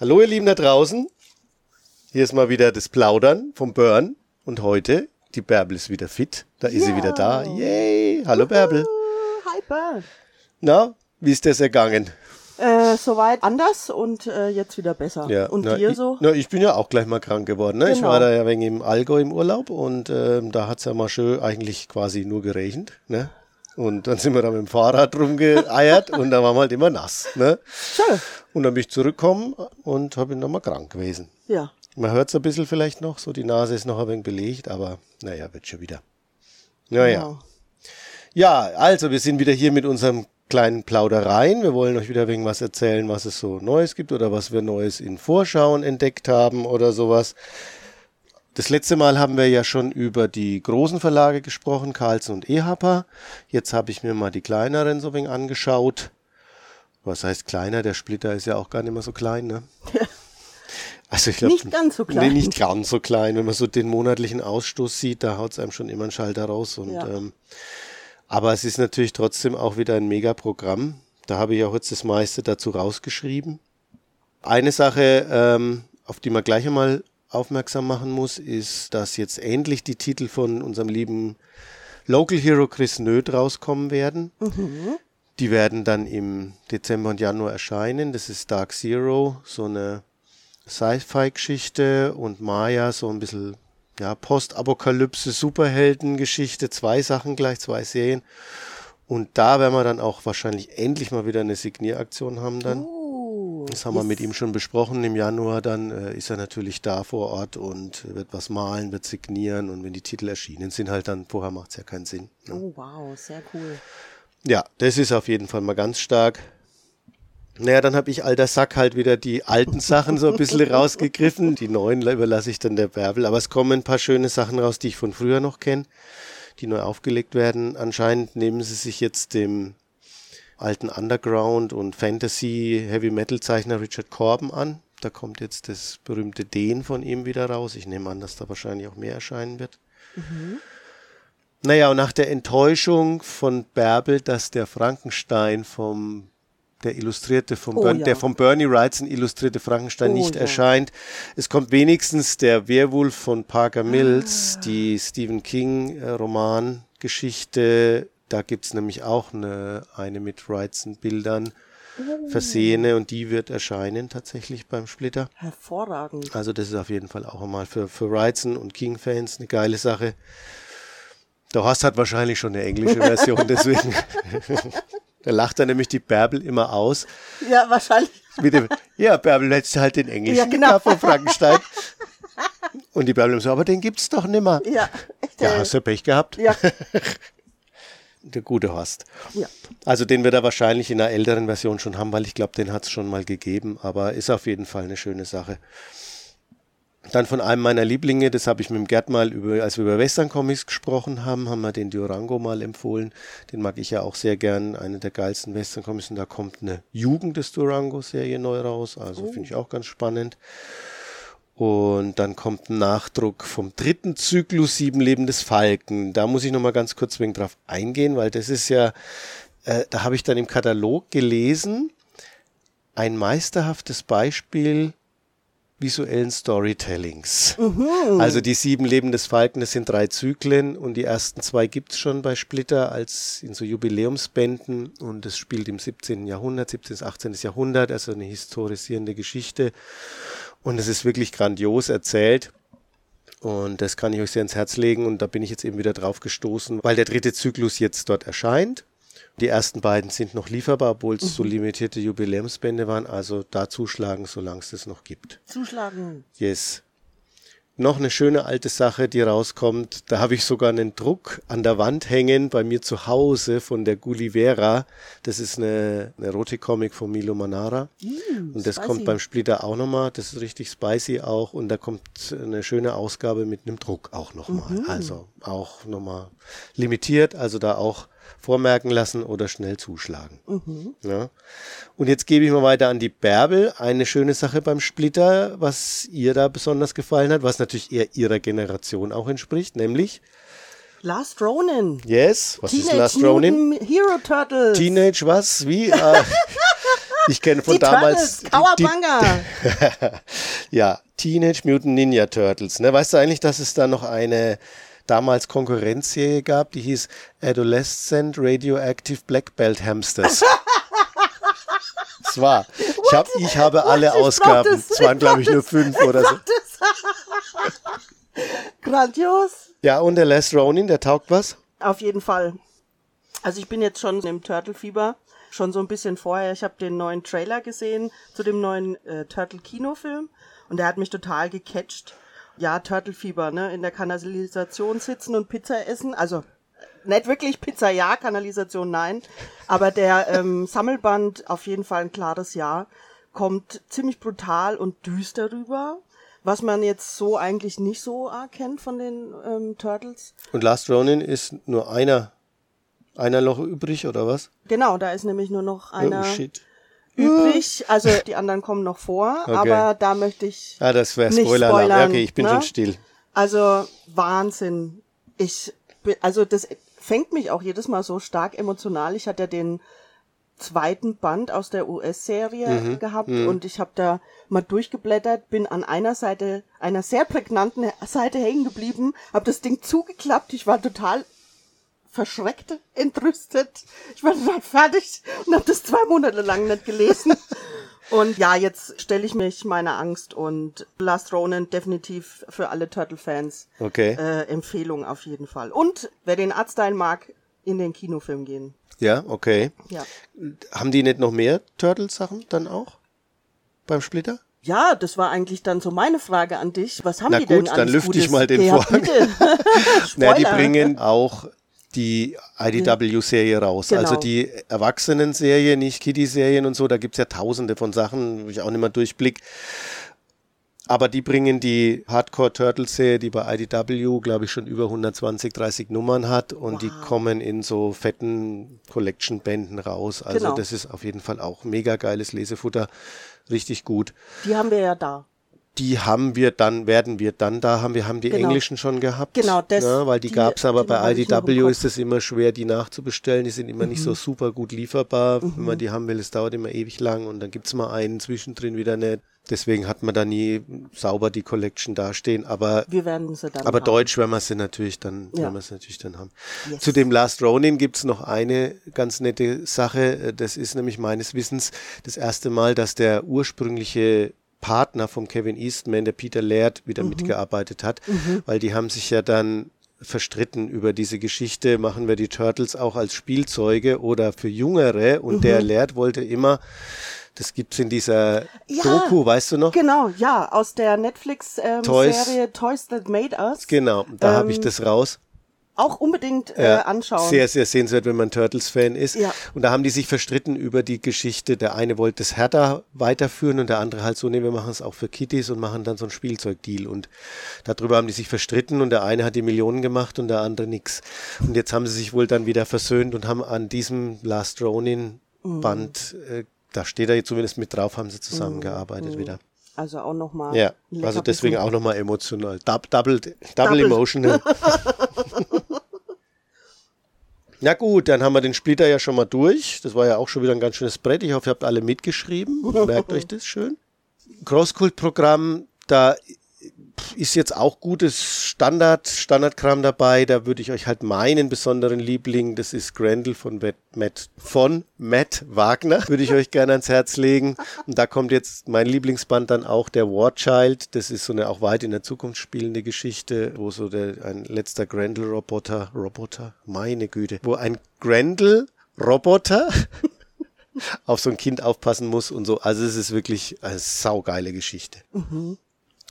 Hallo ihr Lieben da draußen. Hier ist mal wieder das Plaudern vom Burn und heute die Bärbel ist wieder fit. Da ist sie wieder da. Yay! Hallo Bärbel. Hi Burn. Na, wie ist das ergangen? Äh, soweit anders und äh, jetzt wieder besser. Ja, und na, dir ich, so? Na, ich bin ja auch gleich mal krank geworden. Ne? Ich Genau. war da ja wegen im Allgäu im Urlaub und ähm, da hat's ja mal schön eigentlich quasi nur geregnet. Ne? Und dann sind wir da mit dem Fahrrad rumgeeiert und da waren wir halt immer nass. Ne? Schön. Und dann bin ich zurückgekommen und habe ihn dann mal krank gewesen. Ja. Man hört es ein bisschen vielleicht noch, so die Nase ist noch ein wenig belegt, aber naja, wird schon wieder. Naja. Genau. Ja, also wir sind wieder hier mit unserem kleinen Plaudereien. Wir wollen euch wieder wegen was erzählen, was es so Neues gibt oder was wir Neues in Vorschauen entdeckt haben oder sowas. Das letzte Mal haben wir ja schon über die großen Verlage gesprochen, Carlsen und Ehapa. Jetzt habe ich mir mal die kleineren so angeschaut. Was heißt kleiner? Der Splitter ist ja auch gar nicht mehr so klein, ne? Also ich glaube, Nicht ganz so klein. Nee, nicht ganz so klein. Wenn man so den monatlichen Ausstoß sieht, da haut es einem schon immer einen Schalter raus. Und, Ja. ähm, aber es ist natürlich trotzdem auch wieder ein Megaprogramm. Da habe ich auch jetzt das meiste dazu rausgeschrieben. Eine Sache, ähm, auf die man gleich einmal aufmerksam machen muss, ist, dass jetzt endlich die Titel von unserem lieben Local Hero Chris Nöth rauskommen werden. Die werden dann im Dezember und Januar erscheinen. Das ist Dark Zero, so eine Sci-Fi-Geschichte und Maya, so ein bisschen ja, Postapokalypse, Superhelden-Geschichte, zwei Sachen gleich, zwei Serien. Und da werden wir dann auch wahrscheinlich endlich mal wieder eine Signieraktion haben dann. Oh, Das haben wir mit ihm schon besprochen. Im Januar dann äh, ist er natürlich da vor Ort und wird was malen, wird signieren und wenn die Titel erschienen sind, halt dann, vorher macht es ja keinen Sinn. Ne? Oh, wow, sehr cool. Ja, das ist auf jeden Fall mal ganz stark. Naja, dann habe ich alter Sack halt wieder die alten Sachen so ein bisschen rausgegriffen. Die neuen überlasse ich dann der Bärbel. Aber es kommen ein paar schöne Sachen raus, die ich von früher noch kenne, die neu aufgelegt werden. Anscheinend nehmen sie sich jetzt dem alten Underground und Fantasy Heavy Metal Zeichner Richard Corben an. Da kommt jetzt das berühmte Den von ihm wieder raus. Ich nehme an, dass da wahrscheinlich auch mehr erscheinen wird. Naja, und nach der Enttäuschung von Bärbel, dass der Frankenstein vom der illustrierte vom Oh, Bern, ja. der vom Bernie Wrightson illustrierte Frankenstein Oh, nicht ja. erscheint. Es kommt wenigstens der Werwolf von Parker Mills, Ah. die Stephen King äh, Romangeschichte. Da gibt's nämlich auch eine, eine mit Wrightson Bildern Oh. versehene und die wird erscheinen tatsächlich beim Splitter. Hervorragend. Also das ist auf jeden Fall auch einmal für, für Wrightson und King-Fans eine geile Sache. Der Horst hat wahrscheinlich schon eine englische Version, deswegen. da lacht er nämlich die Bärbel immer aus. Ja, wahrscheinlich. Mit dem, ja, Bärbel, hättest halt den englischen Ja, genau. von Frankenstein. Und die Bärbel so, aber den gibt's doch nimmer. Ja, echt. Ja, hast du Pech gehabt? ja, Der gute Horst. ja. Also den wird er wahrscheinlich in einer älteren Version schon haben, weil ich glaube, den hat es schon mal gegeben, aber ist auf jeden Fall eine schöne Sache. Dann von einem meiner Lieblinge, das habe ich mit dem Gerd mal über, als wir über Western Comics gesprochen haben, haben wir den Durango mal empfohlen. Den mag ich ja auch sehr gern, eine der geilsten Western Comics. Und da kommt eine Jugend des Durango-Serie neu raus, also finde ich auch ganz spannend. Und dann kommt ein Nachdruck vom dritten Zyklus Sieben Leben des Falken. Da muss ich nochmal ganz kurz wegen drauf eingehen, weil das ist ja, äh, da habe ich dann im Katalog gelesen, ein meisterhaftes Beispiel visuellen Storytellings. Also die sieben Leben des Falken, das sind drei Zyklen und die ersten zwei gibt's schon bei Splitter als in so Jubiläumsbänden und es spielt im 17. Jahrhundert, 17. bis 18. Jahrhundert, also eine historisierende Geschichte und es ist wirklich grandios erzählt. Und das kann ich euch sehr ins Herz legen. Und da bin ich jetzt eben wieder drauf gestoßen, weil der dritte Zyklus jetzt dort erscheint. Die ersten beiden sind noch lieferbar, obwohl es so limitierte Jubiläumsbände waren. Also da zuschlagen, solange es das noch gibt. Zuschlagen. Yes. Noch eine schöne alte Sache, die rauskommt. Da habe ich sogar einen Druck an der Wand hängen bei mir zu Hause von der Gullivera. Das ist eine, eine Erotik-Comic von Milo Manara. Und das spicy. kommt beim Splitter auch nochmal. Das ist richtig spicy auch. Und da kommt eine schöne Ausgabe mit einem Druck auch nochmal. Also auch nochmal limitiert. Also da auch vormerken lassen oder schnell zuschlagen. Ja. Und jetzt gebe ich mal weiter an die Bärbel. Eine schöne Sache beim Splitter, was ihr da besonders gefallen hat, was natürlich eher ihrer Generation auch entspricht, nämlich, Last Ronin. yes, was ist Teenage Last Ronin? Mutant Hero Turtles. Teenage was? Wie? Äh, Ich kenne von Die damals. Turtles, Kawabanga. ja, Teenage Mutant Ninja Turtles. Ne? Weißt du eigentlich, dass es da noch eine damals Konkurrenzserie gab, die hieß Adolescent Radioactive Black Belt Hamsters. Das war. Ich, hab, ich habe alle Ich Ausgaben. Es waren, glaube ich, nur fünf ich oder so. Grandios. Ja, und der Les Ronin, der taugt was? Auf jeden Fall. Also ich bin jetzt schon im Turtle-Fieber. Schon so ein bisschen vorher. Ich habe den neuen Trailer gesehen zu dem neuen äh, Turtle-Kinofilm. Und der hat mich total gecatcht. Ja, Turtle-Fieber, ne? In der Kanalisation sitzen und Pizza essen. Also nicht wirklich Pizza ja, Kanalisation nein. Aber der ähm, Sammelband auf jeden Fall ein klares Ja. Kommt ziemlich brutal und düster rüber. Was man jetzt so eigentlich nicht so erkennt von den ähm, Turtles. Und Last Ronin ist nur einer, einer noch übrig, oder was? Genau, da ist nämlich nur noch einer Oh, shit. Übrig. Also die anderen kommen noch vor, Okay. aber da möchte ich. Ah, das wäre Spoiler. Spoilern, okay, ich bin ne? schon still. Also Wahnsinn. Ich bin, also das fängt mich auch jedes Mal so stark emotional. Ich hatte ja den zweiten Band aus der US-Serie Mhm, gehabt und ich habe da mal durchgeblättert, bin an einer Seite, einer sehr prägnanten Seite hängen geblieben, habe das Ding zugeklappt. Ich war total verschreckt, entrüstet. Ich war total fertig und habe das zwei Monate lang nicht gelesen. Und ja, jetzt stelle ich mich meiner Angst und Last Ronin definitiv für alle Turtle-Fans Okay. äh, Empfehlung auf jeden Fall. Und wer den Artstyle mag, in den Kinofilm gehen. Ja, okay. Ja. Haben die nicht noch mehr Turtles-Sachen dann auch? Beim Splitter? Ja, das war eigentlich dann so meine Frage an dich. Was haben Na die gut, denn dann alles lüfte ich Gutes? mal den ja, Vorhang. Na, die bringen auch die IDW-Serie raus. Genau. Also die Erwachsenen-Serie, nicht Kiddie-Serien und so, da gibt's ja tausende von Sachen, wo ich auch nicht mehr durchblick. Aber die bringen die Hardcore-Turtles-Serie, die bei IDW, glaube ich, schon über 120, 30 Nummern hat und die kommen in so fetten Collection-Bänden raus. Also Genau. das ist auf jeden Fall auch mega geiles Lesefutter. Richtig gut. Die haben wir ja da. Die haben wir dann, werden wir dann da haben. Wir haben die Genau. englischen schon gehabt. Genau, das- ne, weil die, die- gab's aber die bei IDW ist es immer schwer, die nachzubestellen. Die sind immer nicht Mhm. so super gut lieferbar. Wenn man die haben will, es dauert immer ewig lang und dann gibt's mal einen zwischendrin wieder nicht. Deswegen hat man da nie sauber die Collection dastehen. Aber Wir werden sie dann aber haben. Deutsch werden wir sie natürlich dann, Ja. werden wir sie natürlich dann haben. Yes. Zu dem Last Ronin gibt's noch eine ganz nette Sache. Das ist nämlich meines Wissens das erste Mal, dass der ursprüngliche Partner von Kevin Eastman, der Peter Laird, wieder mitgearbeitet hat, weil die haben sich ja dann verstritten über diese Geschichte, machen wir die Turtles auch als Spielzeuge oder für Jüngere und der Laird wollte immer, das gibt's in dieser Ja. Doku, weißt du noch? Genau, ja, aus der Toys. Netflix-Serie Toys That Made Us. Genau, da habe ich Ähm, das raus. Auch unbedingt äh, Ja, anschauen. Sehr, sehr sehenswert, wenn man Turtles-Fan ist. Ja. Und da haben die sich verstritten über die Geschichte. Der eine wollte es härter weiterführen und der andere halt so, nee, wir machen es auch für Kitties und machen dann so einen Spielzeugdeal. Und darüber haben die sich verstritten und der eine hat die Millionen gemacht und der andere nix. Und jetzt haben sie sich wohl dann wieder versöhnt und haben an diesem Last Ronin-Band, äh, da steht er jetzt zumindest mit drauf, haben sie zusammengearbeitet wieder. Also auch nochmal. Ja, also deswegen auch nochmal emotional. Dub, double, double, Double. emotional. Na gut, dann haben wir den Splitter ja schon mal durch. Das war ja auch schon wieder ein ganz schönes Brett. Ich hoffe, ihr habt alle mitgeschrieben. Merkt euch das schön. Crosskult-Programm, da ist jetzt auch gutes Standard, Standardkram dabei. Da würde ich euch halt meinen besonderen Liebling, das ist Grendel von Matt, von Matt Wagner, würde ich euch gerne ans Herz legen. Und da kommt jetzt mein Lieblingsband dann auch der War Child. Das ist so eine auch weit in der Zukunft spielende Geschichte, wo so der, ein letzter Grendel-Roboter, Roboter, meine Güte, wo ein Grendel-Roboter auf so ein Kind aufpassen muss und so. Also es ist wirklich eine saugeile Geschichte.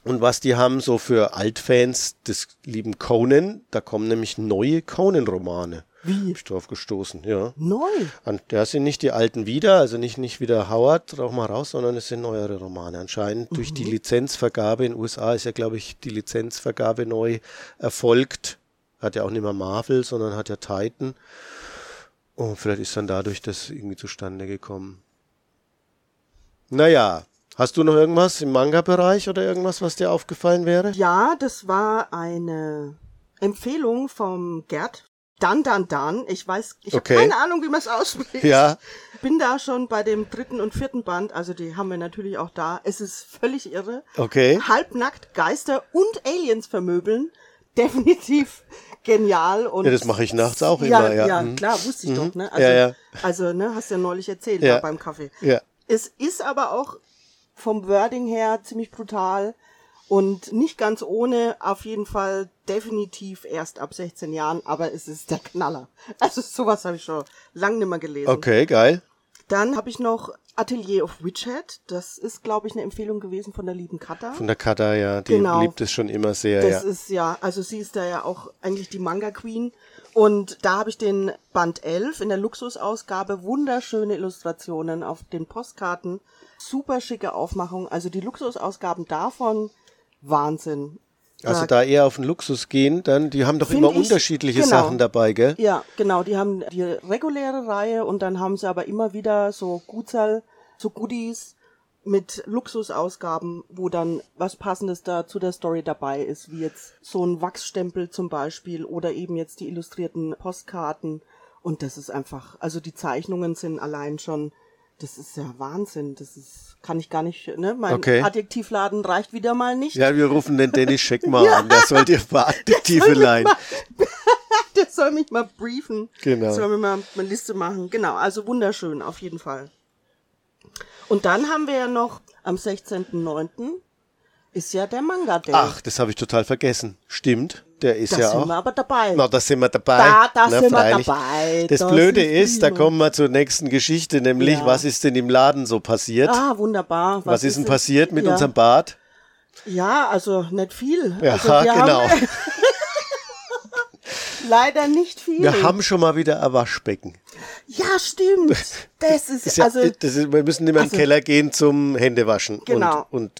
Und was die haben so für Altfans des lieben Conan, da kommen nämlich neue Conan-Romane. Wie? Ich drauf gestoßen, ja. Neu. Und da sind nicht die alten wieder, also nicht, nicht wieder Howard, rauch mal raus, sondern es sind neuere Romane. Anscheinend durch die Lizenzvergabe in den USA ist ja, glaube ich, die Lizenzvergabe neu erfolgt. Hat ja auch nicht mehr Marvel, sondern hat ja Titan. Und vielleicht ist dann dadurch das irgendwie zustande gekommen. Naja, hast du noch irgendwas im Manga-Bereich oder irgendwas, was dir aufgefallen wäre? Ja, das war eine Empfehlung vom Gerd. Dan Dan Dan. Ich weiß, ich Okay. habe keine Ahnung, wie man es ausspricht. Ja. Bin da schon bei dem dritten und vierten Band, also die haben wir natürlich auch da. Es ist völlig irre. Okay. Halbnackt Geister und Aliens vermöbeln. Definitiv genial. Und Ja, das mache ich nachts auch ja, immer, ja. Ja, Mhm. klar, wusste ich doch, ne? Also, Ja, ja. also, ne, hast ja neulich erzählt, Ja. da beim Kaffee. Ja. Es ist aber auch vom Wording her ziemlich brutal und nicht ganz ohne, auf jeden Fall definitiv erst ab 16 Jahren, aber es ist der Knaller. Also sowas habe ich schon lange nicht mehr gelesen. Okay, geil. Dann habe ich noch Atelier of Witchhead. Das ist, glaube ich, eine Empfehlung gewesen von der lieben Katha. Von der Kata, ja, die Genau. liebt es schon immer sehr, Das ja. ist ja, also sie ist da ja auch eigentlich die Manga Queen. Und da habe ich den Band 11 in der Luxusausgabe. Wunderschöne Illustrationen auf den Postkarten. Super schicke Aufmachung. Also die Luxusausgaben davon, Wahnsinn. Also Da- eher auf den Luxus gehen, dann, die haben doch immer ich- unterschiedliche genau. Sachen dabei, gell? Ja, genau, die haben die reguläre Reihe und dann haben sie aber immer wieder so Gutsal, so Goodies mit Luxusausgaben, wo dann was Passendes da zu der Story dabei ist, wie jetzt so ein Wachsstempel zum Beispiel oder eben jetzt die illustrierten Postkarten. Und das ist einfach, also die Zeichnungen sind allein schon, das ist ja Wahnsinn. Das ist, kann ich gar nicht, ne? Mein Okay. Adjektivladen reicht wieder mal nicht. Ja, wir rufen den Dennis Scheck mal an, der soll dir ein paar Adjektive leihen. Der soll mich mal briefen. Genau. Soll mir mal eine Liste machen. Genau, also wunderschön, auf jeden Fall. Und dann haben wir ja noch am 16.09. ist ja der Manga Day. Ach, das habe ich total vergessen. Stimmt, der ist da ja sind auch. wir aber dabei. Na, da sind wir dabei. Da- da Na, sind wir freilich. dabei. Das, Das Blöde ist da kommen wir zur nächsten Geschichte, nämlich Ja. was ist denn im Laden so passiert? ah, wunderbar. was, ist denn passiert mit ja. unserem Bad? Ja, also nicht viel. Ja, also wir genau. Leider nicht viel. Wir haben schon mal wieder ein Waschbecken. ja, stimmt. Das ist, Ist ja, also das ist, wir müssen immer in den also- Keller gehen zum Händewaschen Genau. und, und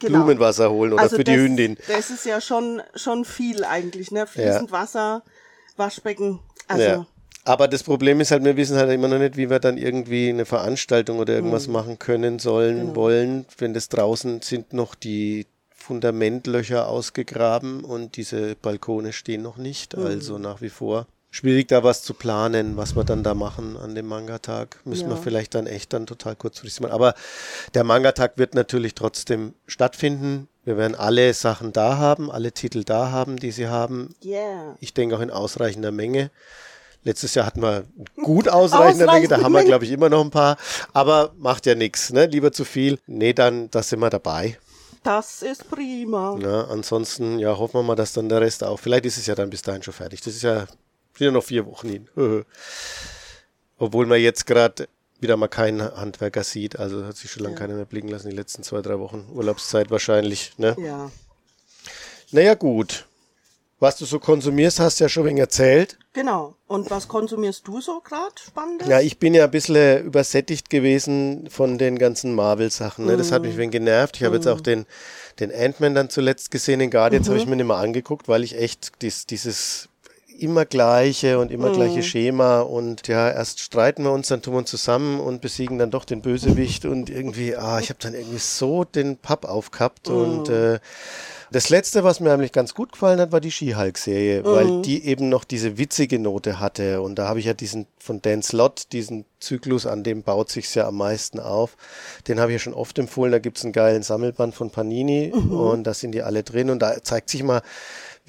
Genau. Blumenwasser holen oder also für die das, Hündin. Das ist ja schon, schon viel eigentlich, ne? Fließend Wasser, Waschbecken. Also, ja. Aber das Problem ist halt, wir wissen halt immer noch nicht, wie wir dann irgendwie eine Veranstaltung oder irgendwas Mhm. machen können, sollen, Genau. wollen. Wenn das draußen sind noch die Fundamentlöcher ausgegraben und diese Balkone stehen noch nicht. Mhm. Also nach wie vor schwierig da was zu planen, was wir dann da machen an dem Manga-Tag. Müssen wir Ja. vielleicht dann echt dann total kurzfristig machen. Aber der Manga-Tag wird natürlich trotzdem stattfinden. Wir werden alle Sachen da haben, alle Titel da haben, die sie haben. yeah. Ich denke auch in ausreichender Menge. Letztes Jahr hatten wir gut ausreichende Menge, da haben wir, glaube ich, immer noch ein paar. Aber macht ja nichts, ne? Lieber zu viel. Nee, dann, da sind wir dabei. Das ist prima. Ne? Ansonsten, ja, hoffen wir mal, dass dann der Rest auch. Vielleicht ist es ja dann bis dahin schon fertig. Das ist ja, sind ja noch vier Wochen hin. Obwohl man jetzt gerade wieder mal keinen Handwerker sieht. Also hat sich schon lange keiner mehr blicken lassen, die letzten zwei, drei Wochen. Urlaubszeit wahrscheinlich, ne? Ja. Naja, gut. Was du so konsumierst, hast du ja schon wegen erzählt. Genau. Und was konsumierst du so gerade Spannendes? Ja, ich bin ja ein bisschen übersättigt gewesen von den ganzen Marvel-Sachen. Ne? Das hat mich ein wenig genervt. Ich habe jetzt auch den, den Ant-Man dann zuletzt gesehen, den Guardians habe ich mir nicht mehr angeguckt, weil ich echt dies, dieses immer gleiche und immer gleiche Schema und ja, erst streiten wir uns, dann tun wir uns zusammen und besiegen dann doch den Bösewicht und irgendwie, ah, ich habe dann irgendwie so den Papp aufgehabt und äh, das letzte, was mir eigentlich ganz gut gefallen hat, war die She-Hulk-Serie, weil die eben noch diese witzige Note hatte. Und da habe ich ja diesen von Dan Slott, diesen Zyklus, an dem baut sich's ja am meisten auf. Den habe ich ja schon oft empfohlen. Da gibt's einen geilen Sammelband von Panini und da sind die alle drin. Und da zeigt sich mal,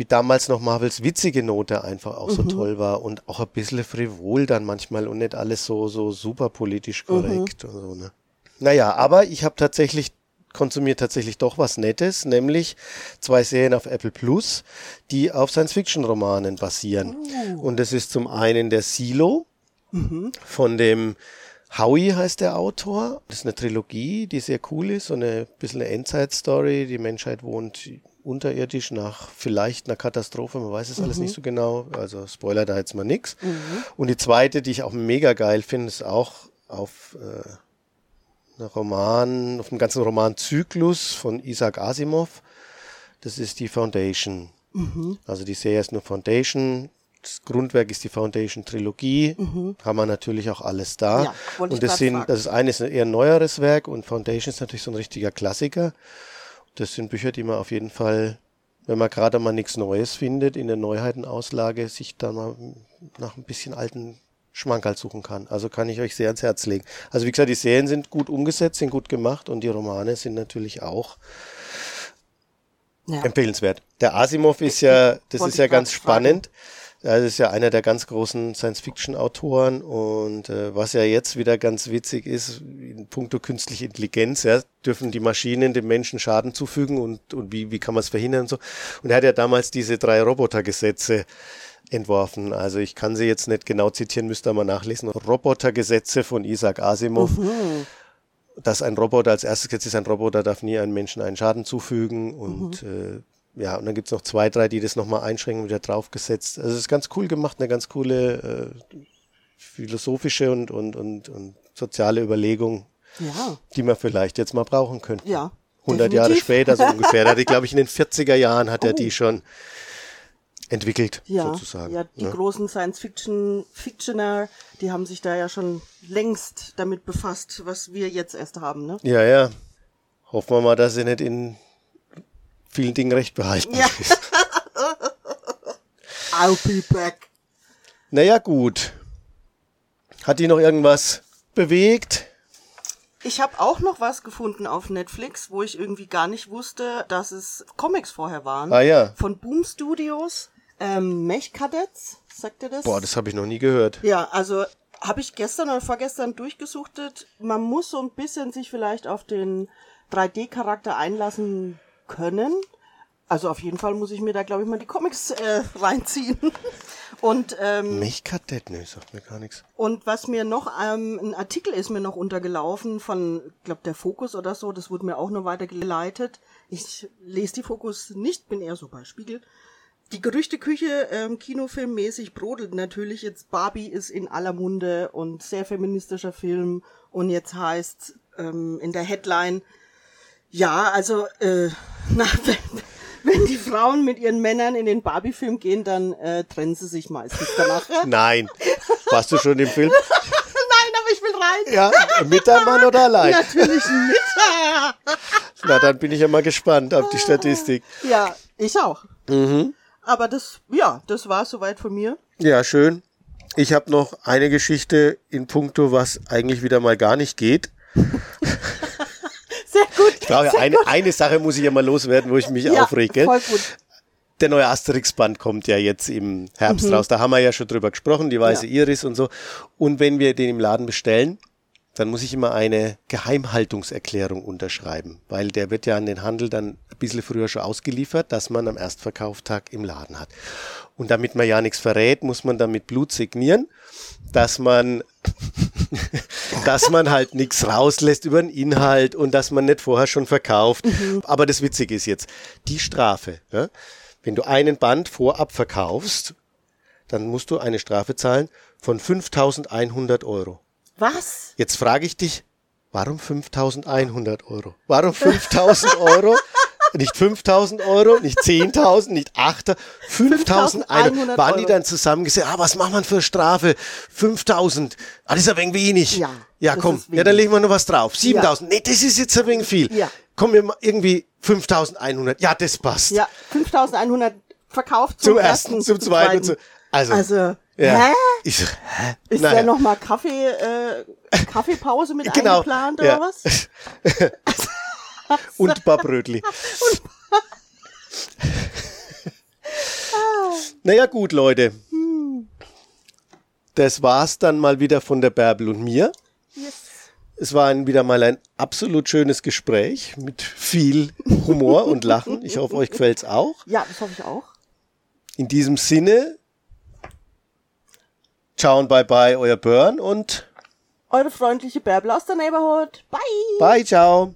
wie damals noch Marvels witzige Note einfach auch so toll war und auch ein bisschen frivol dann manchmal und nicht alles so, so super politisch korrekt und so, ne? Naja, aber ich habe tatsächlich konsumiert tatsächlich doch was Nettes, nämlich zwei Serien auf Apple Plus, die auf Science-Fiction-Romanen basieren. Und das ist zum einen der Silo von dem Howie heißt der Autor. Das ist eine Trilogie, die sehr cool ist, so eine bisschen eine Endzeit-Story. Die Menschheit wohnt unterirdisch nach vielleicht einer Katastrophe, man weiß es alles nicht so genau, also Spoiler da jetzt mal nix. Und die zweite, die ich auch mega geil finde, ist auch auf äh, Roman, auf dem ganzen Romanzyklus von Isaac Asimov. Das ist die Foundation. Also die Serie ist nur Foundation. Das Grundwerk ist die Foundation Trilogie. Haben wir natürlich auch alles da. Ja, und das sind, fragen. das ist eines ein eher neueres Werk und Foundation ist natürlich so ein richtiger Klassiker. Das sind Bücher, die man auf jeden Fall wenn man gerade mal nichts Neues findet in der Neuheitenauslage, sich da mal nach ein bisschen alten Schmankerl suchen kann. Also kann ich euch sehr ans Herz legen. Also wie gesagt, die Serien sind gut umgesetzt, sind gut gemacht und die Romane sind natürlich auch ja. empfehlenswert. Der Asimov ist ja, das ist ja ganz spannend. Er ist ja einer der ganz großen Science-Fiction-Autoren und äh, was ja jetzt wieder ganz witzig ist, in puncto künstliche Intelligenz, ja, dürfen die Maschinen dem Menschen Schaden zufügen und, und wie, wie kann man es verhindern und so. Und er hat ja damals diese drei Robotergesetze entworfen. Also ich kann sie jetzt nicht genau zitieren, müsste mal nachlesen. Robotergesetze von Isaac Asimov. Mhm. Dass ein Roboter als erstes Gesetz ist, ein Roboter darf nie einem Menschen einen Schaden zufügen und mhm. Ja, und dann gibt's noch zwei, drei, die das nochmal einschränken, wieder draufgesetzt. Also es ist ganz cool gemacht, eine ganz coole äh, philosophische und, und, und, und soziale Überlegung, ja. die man vielleicht jetzt mal brauchen könnte. Ja. 100 definitiv. Jahre später so ungefähr. Da hatte, glaube ich, in den 40er Jahren hat oh. er die schon entwickelt, ja, sozusagen. Ja, die ja. großen Science-Fiction-Fictioner, die haben sich da ja schon längst damit befasst, was wir jetzt erst haben, ne? Ja, ja. Hoffen wir mal, dass sie nicht in vielen Dingen recht behalten ja. I'll be back. Naja, gut. Hat die noch irgendwas bewegt? Ich habe auch noch was gefunden auf Netflix, wo ich irgendwie gar nicht wusste, dass es Comics vorher waren. Ah ja. Von Boom Studios. Ähm, Mech-Kadetts, sagt ihr das? Boah, das habe ich noch nie gehört. Ja, also habe ich gestern oder vorgestern durchgesuchtet. Man muss so ein bisschen sich vielleicht auf den 3D-Charakter einlassen können. Also auf jeden Fall muss ich mir da, glaube ich, mal die Comics äh, reinziehen. und ähm, Mech-Kadett, ne, sagt mir gar nichts. Und was mir noch, ähm, ein Artikel ist mir noch untergelaufen von, glaube der Fokus oder so, das wurde mir auch noch weitergeleitet. Ich lese die Fokus nicht, bin eher so bei Spiegel die Gerüchteküche ähm, kinofilmmäßig brodelt natürlich jetzt. Barbie ist in aller Munde und sehr feministischer Film und jetzt heißt ähm, in der Headline ja, also äh, na, wenn, wenn die Frauen mit ihren Männern in den Barbie-Film gehen, dann äh, trennen sie sich meistens danach. Nein. Warst du schon im Film? Nein, aber ich will rein. Ja, mit deinem Mann oder allein? Natürlich mit. Na, dann bin ich ja mal gespannt auf die Statistik. Ja, ich auch. Mhm. Aber das, ja, das war soweit von mir. Ja, schön. Ich habe noch eine Geschichte in puncto, was eigentlich wieder mal gar nicht geht. Ich glaube, eine, eine Sache muss ich ja mal loswerden, wo ich mich ja, aufrege. Voll gut. Der neue Asterix-Band kommt ja jetzt im Herbst mhm. raus. Da haben wir ja schon drüber gesprochen, die weiße ja. Iris und so. Und wenn wir den im Laden bestellen, dann muss ich immer eine Geheimhaltungserklärung unterschreiben, weil der wird ja an den Handel dann ein bisschen früher schon ausgeliefert, dass man am Erstverkauftag im Laden hat. Und damit man ja nichts verrät, muss man dann mit Blut signieren, dass man, dass man halt nichts rauslässt über den Inhalt und dass man nicht vorher schon verkauft. Mhm. Aber das Witzige ist jetzt, die Strafe, ja, wenn du einen Band vorab verkaufst, dann musst du eine Strafe zahlen von 5100 Euro. Was? Jetzt frage ich dich, warum 5100 Euro? Warum 5000 Euro? nicht 5000 Euro, nicht 10.000, nicht 8.000, 5100. Waren die dann zusammengesetzt? Ah, was macht man für Strafe? 5000. Ah, das ist ein wenig wenig. Ja. Ja, komm. Ja, dann legen wir noch was drauf. 7000. Ja. Nee, das ist jetzt ein wenig viel. Ja. Komm, wir irgendwie 5100. Ja, das passt. Ja, 5100 verkauft zum, zum ersten, zum, zum zweiten. zweiten. Also, also ja. Hä? Ich so, hä? Ist naja. da nochmal Kaffee, äh, Kaffeepause mit genau. eingeplant oder ja. was? Und ein paar Brötli. naja, gut, Leute. Hm. Das war's dann mal wieder von der Bärbel und mir. Yes. Es war ein, wieder mal ein absolut schönes Gespräch mit viel Humor und Lachen. Ich hoffe, euch gefällt's auch. Ja, das hoffe ich auch. In diesem Sinne, Ciao und bye bye, euer Burn und eure freundliche Bärbel aus der Neighborhood. Bye. Bye, ciao.